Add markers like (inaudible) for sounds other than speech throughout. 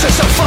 This is a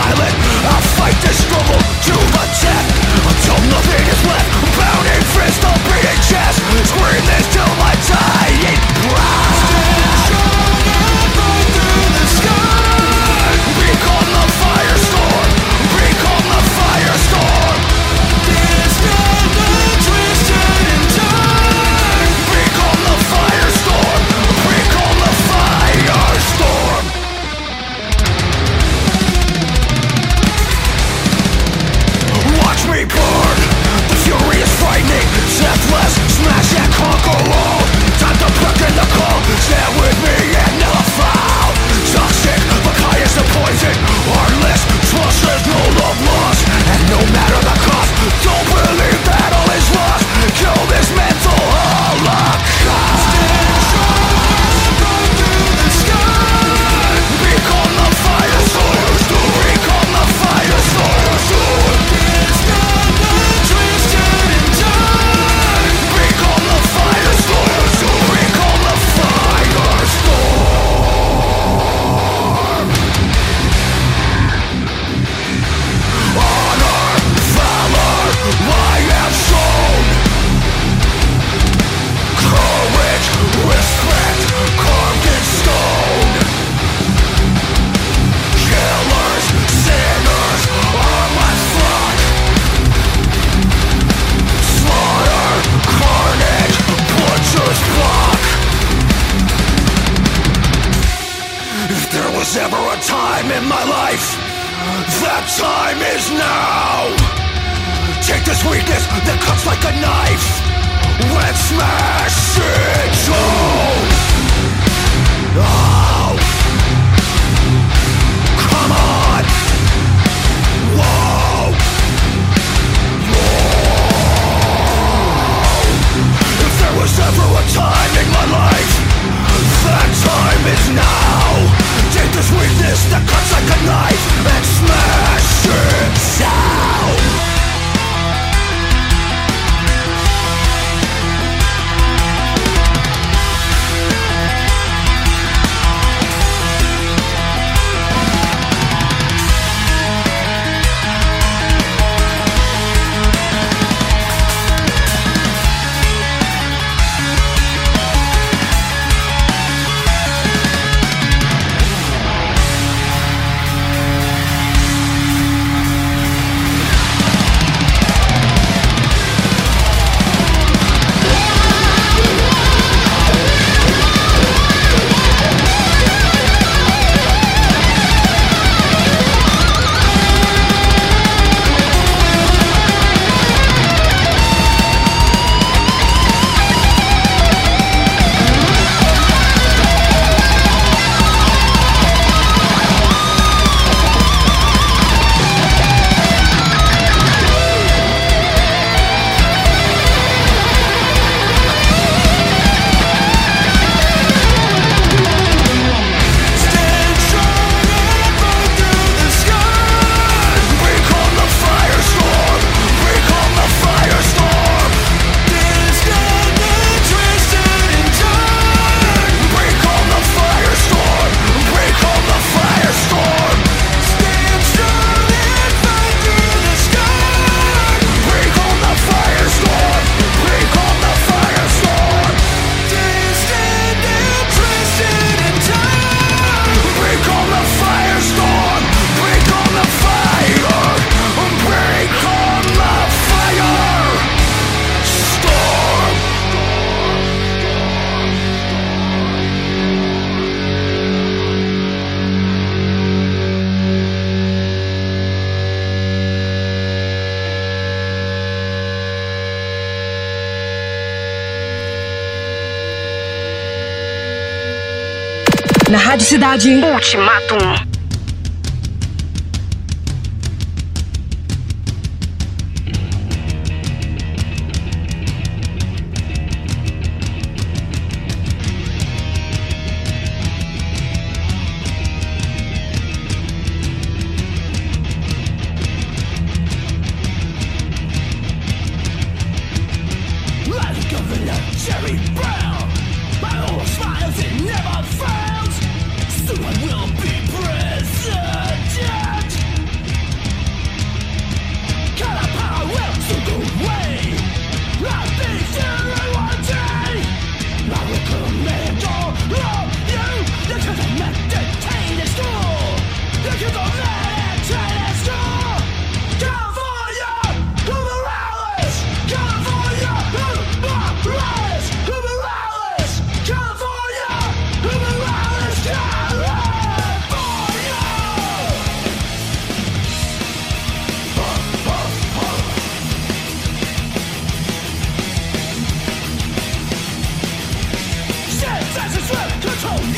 Ultimatum.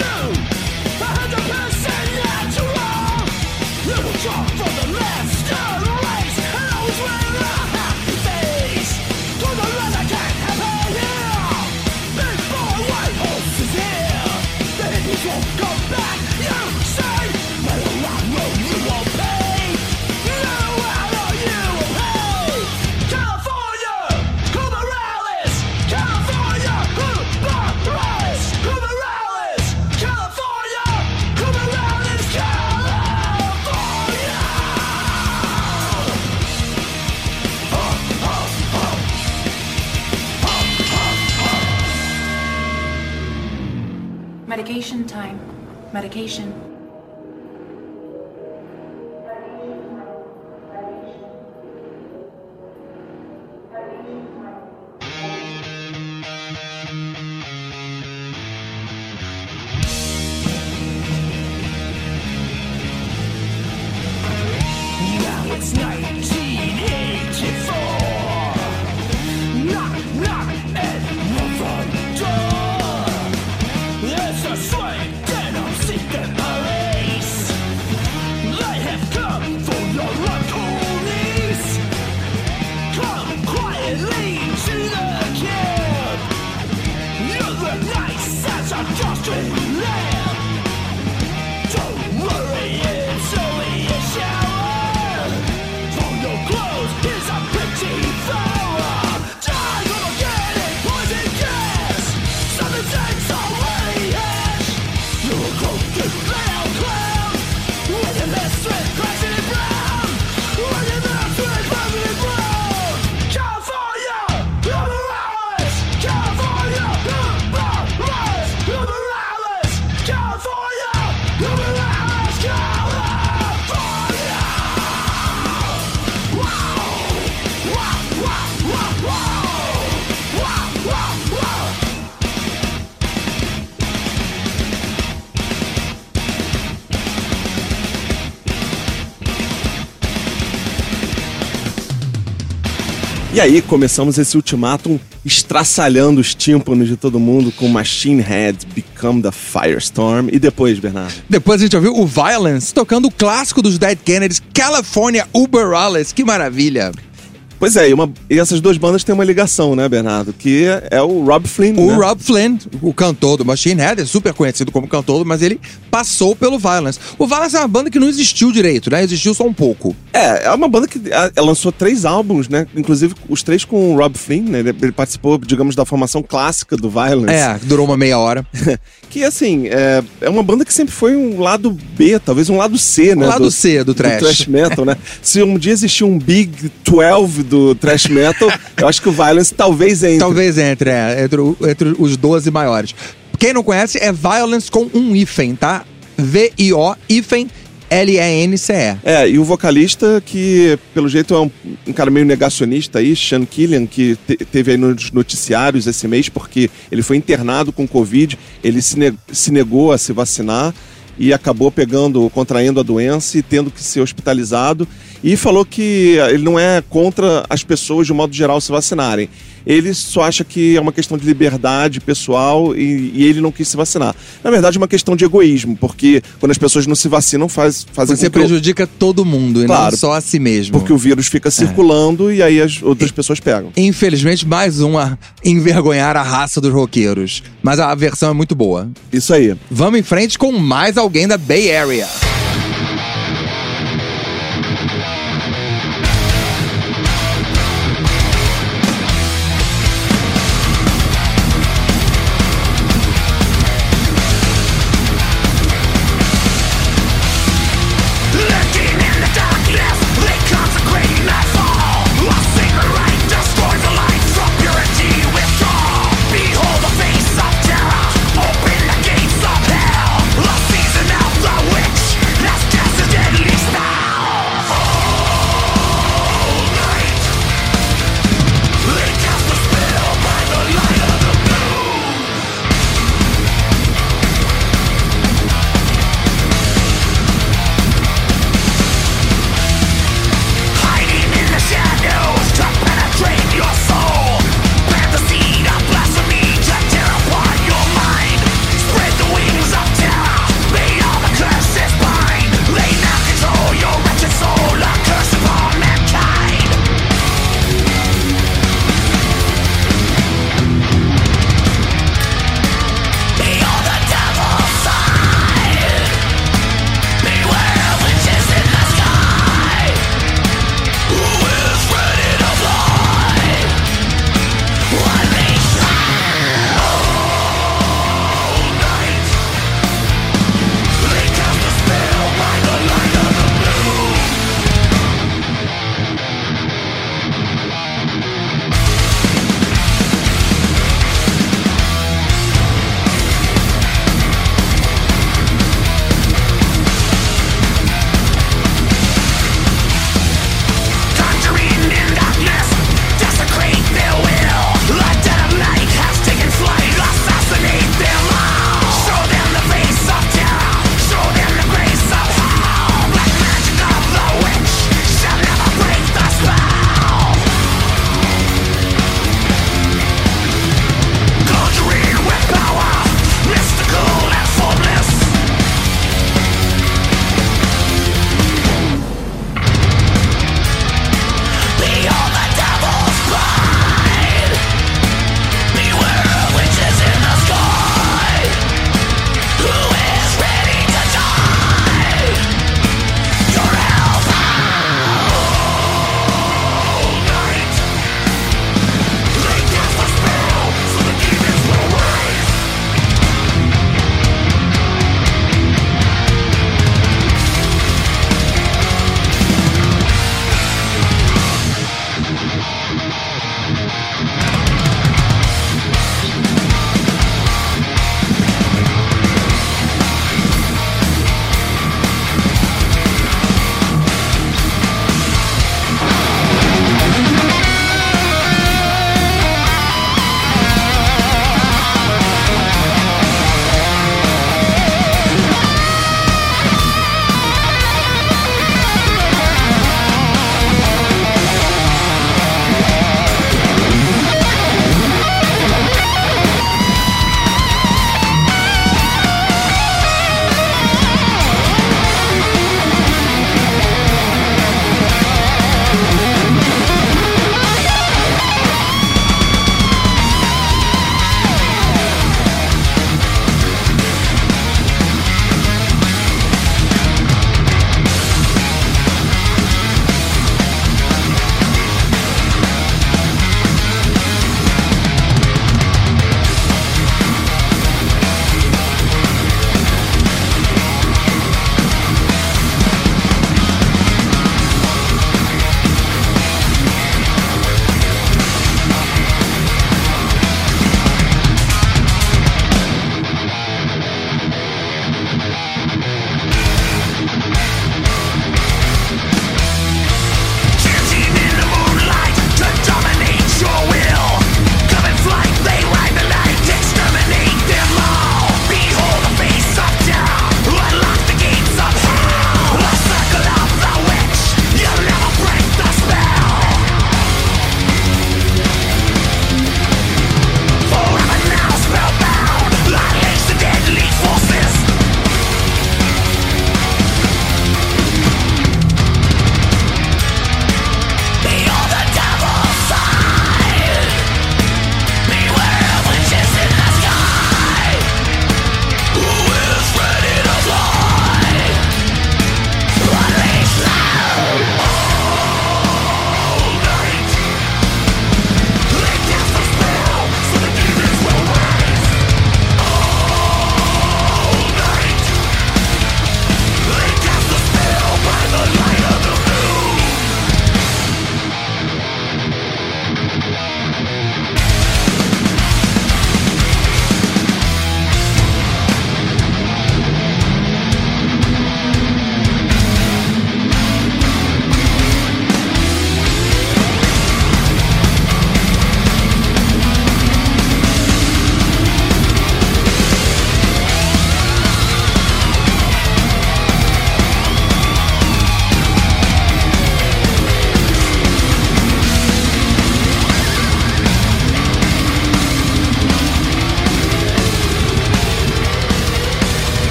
Na Rádio Cidade. Ultimatum. E aí começamos esse ultimátum estraçalhando os tímpanos de todo mundo com Machine Head, Become the Firestorm. E depois, Bernardo? Depois a gente ouviu o Violence tocando o clássico dos Dead Kennedys, California Uber Alles. Que maravilha! Pois é, e, uma, e, essas duas bandas têm uma ligação, né, Bernardo? Que é o Rob Flynn. O né? Rob Flynn, o cantor do Machine Head, é super conhecido como cantor, mas ele passou pelo Violence. O Violence é uma banda que não existiu direito, né? Existiu só um pouco. É, é uma banda que é, lançou três álbuns, né? Inclusive os três com o Rob Flynn, né? Ele, ele participou, digamos, da formação clássica do Violence. É, durou uma meia hora. (laughs) que, assim, é, é uma banda que sempre foi um lado B, talvez um lado C, né? Um lado do, C do trash. Do trash metal, né? (laughs) Se um dia existir um Big 12 do trash metal, eu acho que o Violence talvez entre. Talvez entre, é, entre, entre os 12 maiores. Quem não conhece é Violence com um hífen, tá? V-I-O, hífen, L-E-N-C-E. É, e o vocalista que, pelo jeito, é um, um cara meio negacionista aí, Sean Killian, que te, teve aí nos noticiários esse mês porque ele foi internado com Covid, ele se, ne se negou a se vacinar e acabou pegando, contraindo a doença e tendo que ser hospitalizado. E falou que ele não é contra as pessoas, de um modo geral, se vacinarem. ele só acha que é uma questão de liberdade pessoal e, e ele não quis se vacinar. Na verdade, é uma questão de egoísmo, porque quando as pessoas não se vacinam, faz, fazem Você prejudica todo mundo e Claro. não só a si mesmo. porque o vírus fica circulando e aí as outras pessoas pegam. Infelizmente, mais um a envergonhar a raça dos roqueiros. Mas a versão é muito boa. Isso aí. Vamos em frente com mais alguém da Bay Area.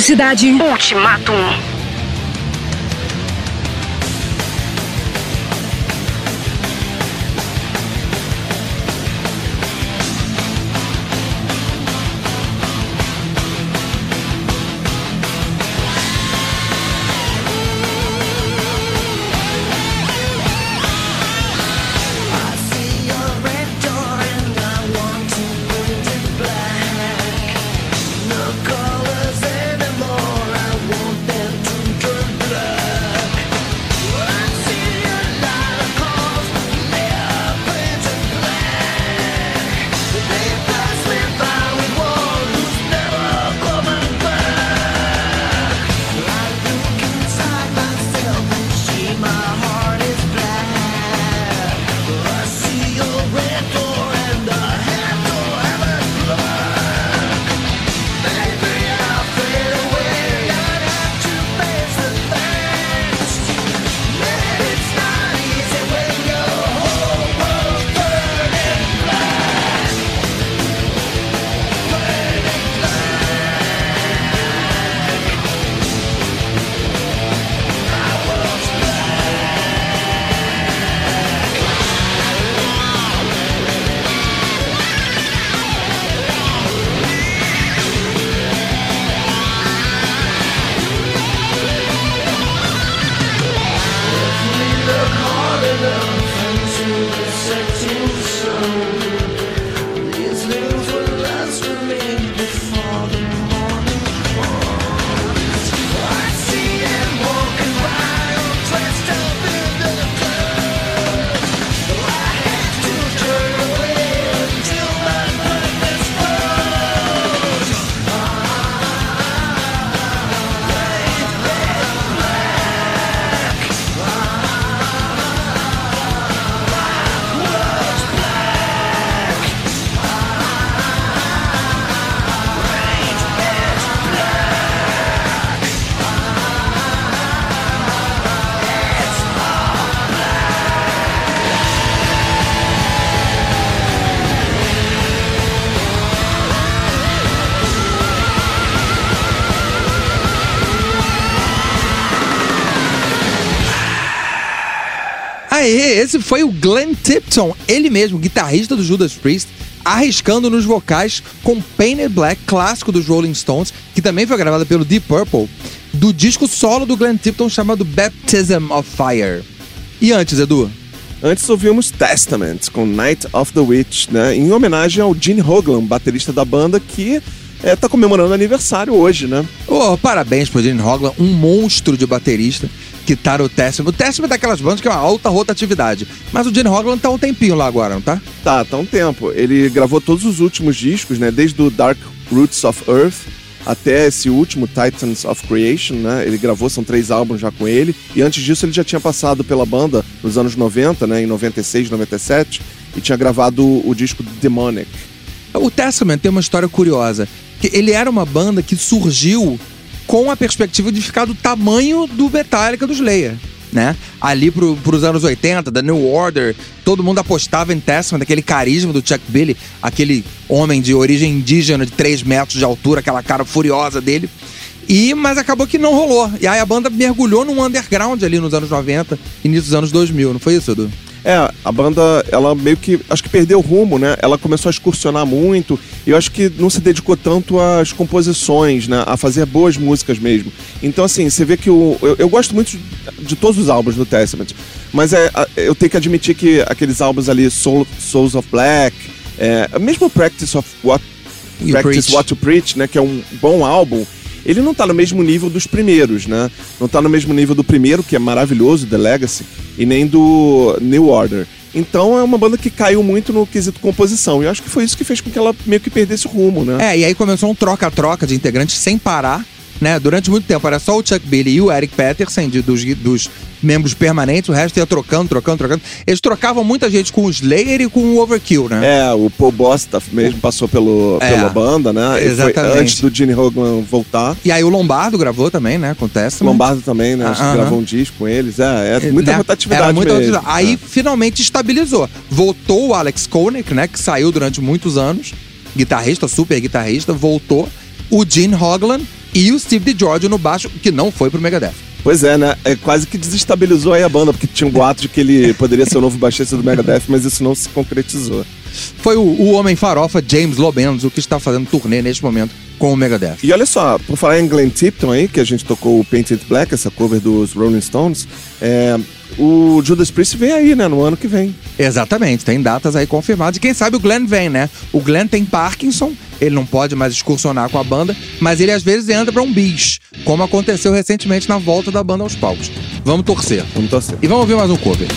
Rádio Cidade. Ultimatum. Aê, esse foi o Glenn Tipton, ele mesmo, guitarrista do Judas Priest, arriscando nos vocais com Painted Black, clássico dos Rolling Stones, que também foi gravada pelo Deep Purple, do disco solo do Glenn Tipton chamado Baptism of Fire. E antes, Edu? Antes ouvimos Testament com Night of the Witch, né? Em homenagem ao Gene Hoglan, baterista da banda, que é, tá comemorando aniversário hoje, né? Oh, parabéns pro Gene Hoglan, um monstro de baterista que tá no Testament. O Testament é daquelas bandas que é uma alta rotatividade. Mas o Gene Hoglan tá um tempinho lá agora, não tá? Tá, tá um tempo. Ele gravou todos os últimos discos, né? Desde o Dark Roots of Earth até esse último, Titans of Creation, né? Ele gravou, são três álbuns já com ele. E antes disso ele já tinha passado pela banda nos anos 90, né? Em 96, 97. E tinha gravado o disco Demonic. O Testament tem uma história curiosa. Que ele era uma banda que surgiu com a perspectiva de ficar do tamanho do Metallica dos Slayer. Né? Ali pro, pros anos 80, da New Order, todo mundo apostava em Testament, aquele carisma do Chuck Billy, aquele homem de origem indígena de 3 metros de altura, aquela cara furiosa dele. E, mas acabou que não rolou. E aí a banda mergulhou num underground ali nos anos 90, início dos anos 2000, não foi isso, Edu? É, a banda, ela meio que, acho que perdeu o rumo, né? Ela começou a excursionar muito e eu acho que não se dedicou tanto às composições, né? A fazer boas músicas mesmo. Então, assim, você vê que o. Eu, eu gosto muito de, de todos os álbuns do Testament, mas é, eu tenho que admitir que aqueles álbuns ali, Soul, Souls of Black, é, mesmo Practice of What, You Practice Preach. What to Preach, né? Que é um bom álbum. Ele não tá no mesmo nível dos primeiros, né? Não tá no mesmo nível do primeiro, que é maravilhoso, The Legacy, e nem do New Order. Então é uma banda que caiu muito no quesito composição. E eu acho que foi isso que fez com que ela meio que perdesse o rumo, né? É, e aí começou um troca-troca de integrantes sem parar, né? Durante muito tempo era só o Chuck Billy e o Eric Peterson, de- dos, dos membros permanentes, o resto ia trocando, trocando, trocando. Eles trocavam muita gente com o Slayer e com o Overkill, né? É, o Paul Bosta mesmo passou pelo, É, pela banda, né? Exatamente. antes do Gene Hoglan voltar. E aí o Lombardo gravou também, né? Com o. Lombardo também, né? Aham. gravou um disco com eles. É, é muita né? rotatividade Era muita mesmo. rotatividade. Aí É. finalmente estabilizou. Voltou o Alex Koenig, né? Que saiu durante muitos anos. Guitarrista, super guitarrista, voltou. O Gene Hoglan e o Steve DiGiorgio no baixo, que não foi pro Megadeth. Pois é, né? É quase que desestabilizou aí a banda, porque tinha um boato de que ele poderia ser o novo baixista do Megadeth, mas isso não se concretizou. Foi o, o homem farofa James Lobenzo que está fazendo turnê neste momento com o Megadeth. E olha só, por falar em Glenn Tipton aí, que a gente tocou o Painted Black, essa cover dos Rolling Stones, é, o Judas Priest vem aí, né, no ano que vem. Exatamente, tem datas aí confirmadas. E quem sabe o Glenn vem, né? O Glenn tem Parkinson, ele não pode mais excursionar com a banda, mas ele às vezes entra pra um bis, como aconteceu recentemente na volta da banda aos palcos. Vamos torcer. Vamos torcer. E vamos ouvir mais um cover.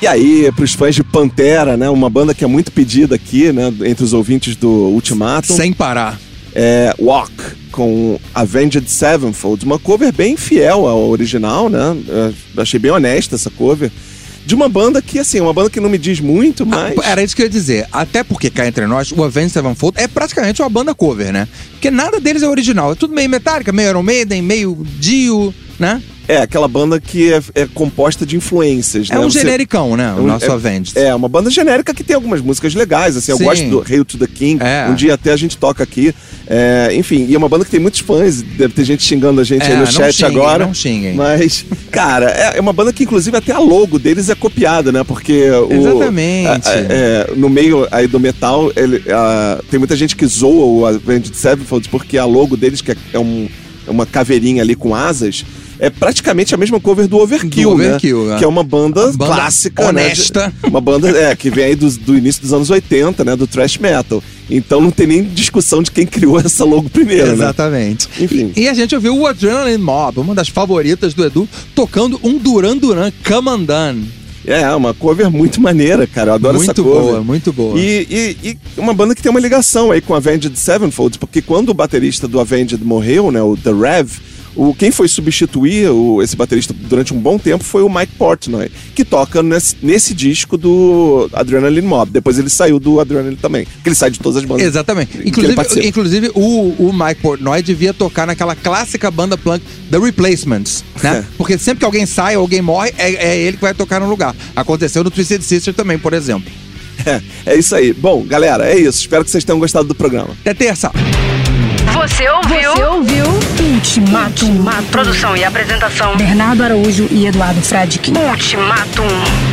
E aí, para os fãs de Pantera, né? Uma banda que é muito pedida aqui, né? Entre os ouvintes do Ultimato. Sem parar. É Walk, com Avenged Sevenfold. Uma cover bem fiel ao original, né? Eu achei bem honesta essa cover. De uma banda que, assim, uma banda que não me diz muito, ah, mas. Ah, era isso que eu ia dizer. Até porque cá entre nós, o Avenged Sevenfold é praticamente uma banda cover, né? Porque nada deles é original. É tudo meio metálica, meio Iron Maiden, meio Dio, né? É, aquela banda que é, é composta de influências, É né? um Você- genericão, né? O um- nosso é, Avenged. É, uma banda genérica que tem algumas músicas legais, assim, eu Sim. gosto do Hail to the King, É. um dia até a gente toca aqui. É, enfim, e é uma banda que tem muitos fãs, deve ter gente xingando a gente É, aí no chat xinguem, agora. não xinguem. Mas, (laughs) cara, é, é uma banda que inclusive até a logo deles é copiada, né? Porque o. Exatamente. a- a- é, no meio aí do metal, ele, a- tem muita gente que zoa o Avenged Sevenfold porque a logo deles, que é, é um- é uma caveirinha ali com asas. É praticamente a mesma cover do Overkill, Do né? Overkill, é. Que é uma banda, banda clássica, né? honesta. Uma banda é, que vem aí do, do início dos anos 80, né? Do thrash metal. Então não tem nem discussão de quem criou essa logo primeiro, né? Exatamente. Enfim. E, e a gente ouviu o Adrenaline Mob, uma das favoritas do Edu, tocando um Duran Duran Undone. É, uma cover muito maneira, cara. Eu adoro essa Muito cover. boa, muito boa. E, e- e uma banda que tem uma ligação aí com Avenged Sevenfold, porque quando o baterista do Avenged morreu, né, o The Rev, o, quem foi substituir o- esse baterista durante um bom tempo foi o Mike Portnoy, que toca nesse, nesse disco do Adrenaline Mob. Depois ele saiu do Adrenaline também, porque ele sai de todas as bandas. Exatamente. Inclusive, inclusive o, o Mike Portnoy devia tocar naquela clássica banda punk The Replacements, né? É. Porque sempre que alguém sai ou alguém morre, é, é ele que vai tocar no lugar. Aconteceu no Twisted Sister também, por exemplo. (laughs) É, é isso aí. Bom, galera, é isso. Espero que vocês tenham gostado do programa. Até terça. Você ouviu? Você ouviu Ultimatum. Produção e apresentação. Bernardo Araújo e Eduardo Fradkin. Ultimatum.